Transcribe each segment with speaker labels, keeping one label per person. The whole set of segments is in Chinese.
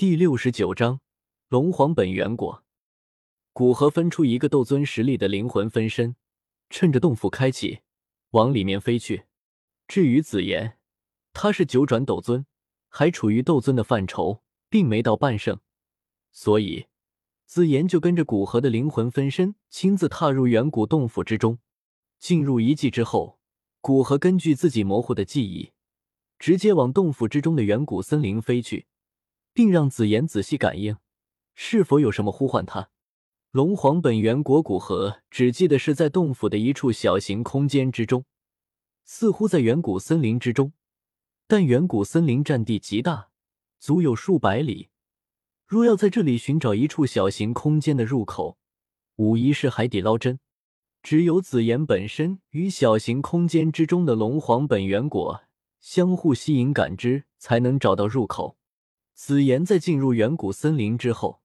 Speaker 1: 第六十九章龙皇本源果。古河分出一个斗尊实力的灵魂分身，趁着洞府开启，往里面飞去。至于紫妍，他是九转斗尊，还处于斗尊的范畴，并没到半圣，所以紫妍就跟着古河的灵魂分身，亲自踏入远古洞府之中。进入遗迹之后，古河根据自己模糊的记忆，直接往洞府之中的远古森林飞去。并让紫妍仔细感应，是否有什么呼唤他。龙皇本源果古河只记得是在洞府的一处小型空间之中，似乎在远古森林之中。但远古森林占地极大，足有数百里。若要在这里寻找一处小型空间的入口，无疑是海底捞针。只有紫妍本身与小型空间之中的龙皇本源果相互吸引感知，才能找到入口。紫妍在进入远古森林之后，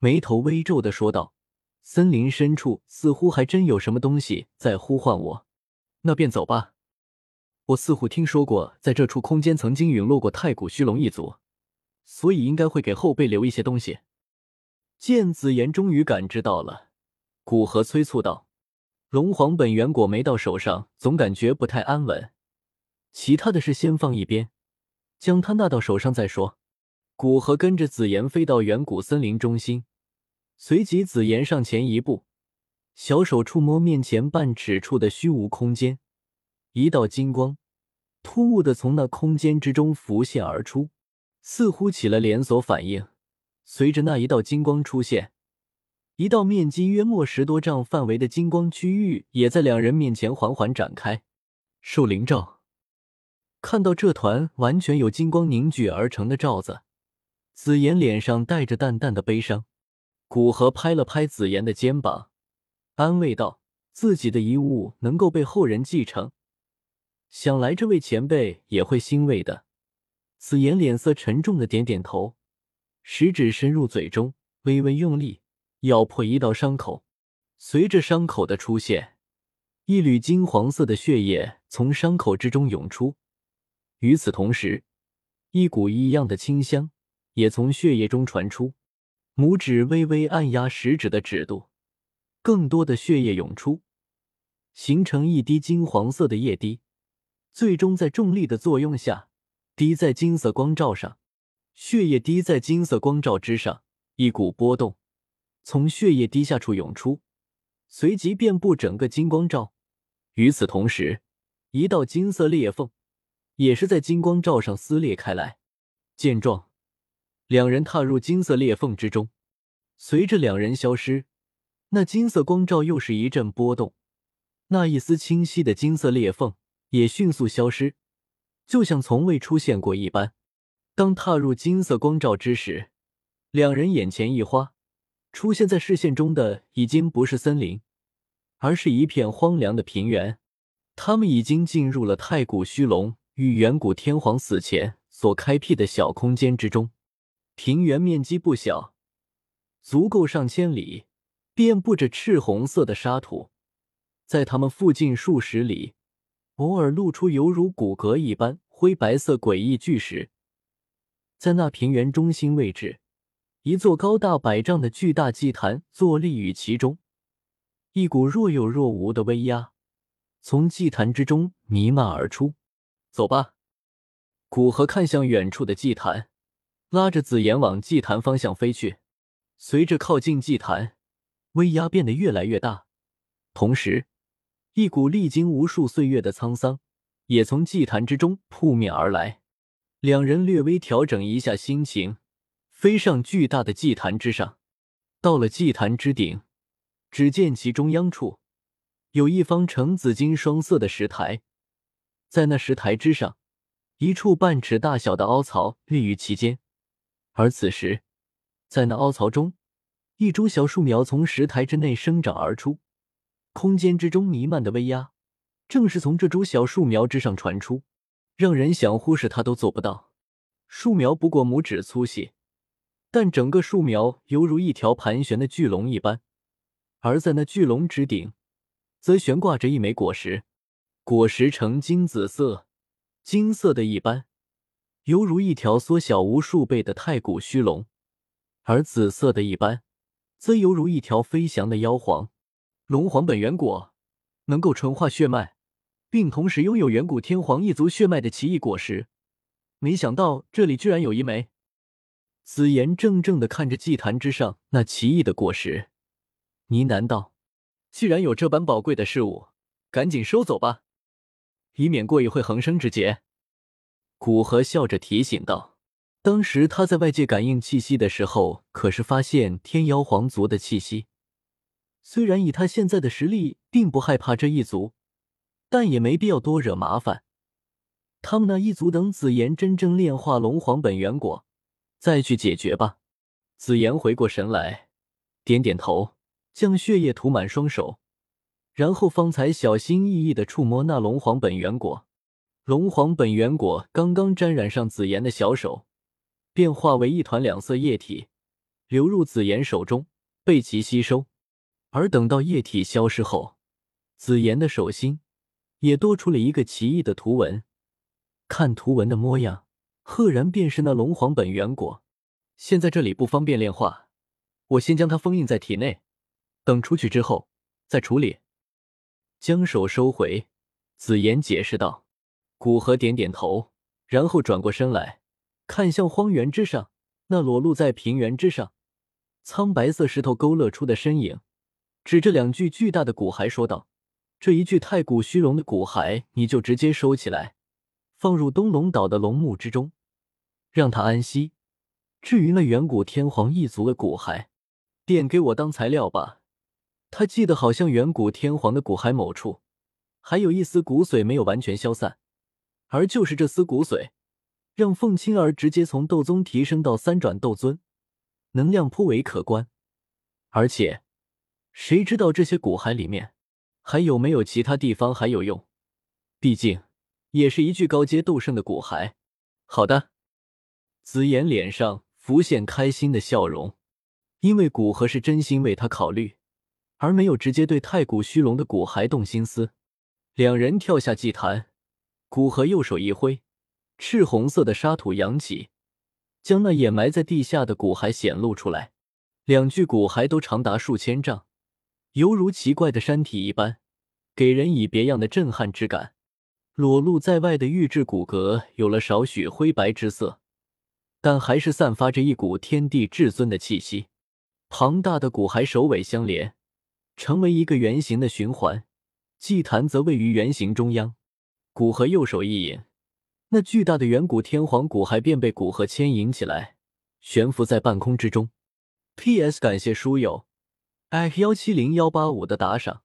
Speaker 1: 眉头微皱的说道：“森林深处似乎还真有什么东西在呼唤我，那便走吧。我似乎听说过，在这处空间曾经陨落过太古虚龙一族，所以应该会给后辈留一些东西。”见紫妍终于感知到了，古河催促道：“龙皇本源果没到手上，总感觉不太安稳，其他的事先放一边，将它拿到手上再说。”古河跟着紫妍飞到远古森林中心，随即紫妍上前一步，小手触摸面前半尺处的虚无空间，一道金光突兀的从那空间之中浮现而出，似乎起了连锁反应。随着那一道金光出现，一道面积约莫十多丈范围的金光区域也在两人面前缓缓展开。兽灵罩，看到这团完全由金光凝聚而成的罩子。紫妍脸上带着淡淡的悲伤，古河拍了拍紫妍的肩膀，安慰道：“自己的遗物能够被后人继承，想来这位前辈也会欣慰的。”紫妍脸色沉重的点点头，食指伸入嘴中，微微用力咬破一道伤口。随着伤口的出现，一缕金黄色的血液从伤口之中涌出，与此同时，一股异样的清香。也从血液中传出，拇指微微按压食指的指肚，更多的血液涌出，形成一滴金黄色的液滴，最终在重力的作用下滴在金色光罩上。血液滴在金色光罩之上，一股波动从血液滴下处涌出，随即遍布整个金光罩。与此同时，一道金色裂缝也是在金光罩上撕裂开来。见状。两人踏入金色裂缝之中，随着两人消失，那金色光照又是一阵波动，那一丝清晰的金色裂缝也迅速消失，就像从未出现过一般。当踏入金色光照之时，两人眼前一花，出现在视线中的已经不是森林，而是一片荒凉的平原。他们已经进入了太古虚龙与远古天皇死前所开辟的小空间之中。平原面积不小，足够上千里，遍布着赤红色的沙土。在他们附近数十里，偶尔露出犹如骨骼一般灰白色诡异巨石。在那平原中心位置，一座高大百丈的巨大祭坛坐立于其中，一股若有若无的威压从祭坛之中弥漫而出。走吧，古河看向远处的祭坛。拉着紫妍往祭坛方向飞去，随着靠近祭坛，威压变得越来越大，同时，一股历经无数岁月的沧桑也从祭坛之中扑面而来。两人略微调整一下心情，飞上巨大的祭坛之上。到了祭坛之顶，只见其中央处有一方呈紫金双色的石台，在那石台之上，一处半尺大小的凹槽立于其间。而此时，在那凹槽中，一株小树苗从石台之内生长而出，空间之中弥漫的威压，正是从这株小树苗之上传出，让人想忽视它都做不到。树苗不过拇指粗细，但整个树苗犹如一条盘旋的巨龙一般，而在那巨龙之顶，则悬挂着一枚果实，果实呈金紫色，金色的一般。犹如一条缩小无数倍的太古虚龙；而紫色的一般，则犹如一条飞翔的妖皇。龙皇本源果能够纯化血脉，并同时拥有远古天皇一族血脉的奇异果实。没想到这里居然有一枚。紫妍怔怔的看着祭坛之上那奇异的果实，呢喃道：“既然有这般宝贵的事物，赶紧收走吧，以免过一会横生枝节。”古河笑着提醒道：“当时他在外界感应气息的时候，可是发现天妖皇族的气息。虽然以他现在的实力，并不害怕这一族，但也没必要多惹麻烦。他们那一族等紫妍真正炼化龙皇本源果。”再去解决吧。紫妍回过神来，点点头，将血液涂满双手，然后方才小心翼翼的触摸那龙皇本源果。龙皇本源果刚刚沾染上紫妍的小手，便化为一团两色液体，流入紫妍手中，被其吸收。而等到液体消失后，紫妍的手心也多出了一个奇异的图文。看图文的模样。赫然便是那龙皇本源果，现在这里不方便炼化，我先将它封印在体内，等出去之后再处理。将手收回，紫妍解释道。古河点点头，然后转过身来，看向荒原之上那裸露在平原之上苍白色石头勾勒出的身影，指着两具巨大的骨骸说道：“这一具太古虚龙的骨骸，你就直接收起来。”放入东龙岛的龙墓之中，让他安息。至于那远古天皇一族的骨骸，便给我当材料吧。他记得好像远古天皇的骨骸某处还有一丝骨髓没有完全消散，而就是这丝骨髓，让凤青儿直接从斗宗提升到三转斗尊，能量颇为可观。而且，谁知道这些骨骸里面还有没有其他地方还有用？毕竟。也是一具高阶斗圣的骨骸。好的，紫妍脸上浮现开心的笑容，因为古河是真心为他考虑，而没有直接对太古虚龙的骨骸动心思。两人跳下祭坛，古河右手一挥，赤红色的沙土扬起，将那掩埋在地下的骨骸显露出来。两具骨骸都长达数千丈，犹如奇怪的山体一般，给人以别样的震撼之感。裸露在外的玉质骨骼有了少许灰白之色，但还是散发着一股天地至尊的气息。庞大的骨骸首尾相连，成为一个圆形的循环。祭坛则位于圆形中央。古河右手一引，那巨大的远古天皇骨骸便被古河牵引起来，悬浮在半空之中。P.S. 感谢书友 f 幺七零幺八五的打赏。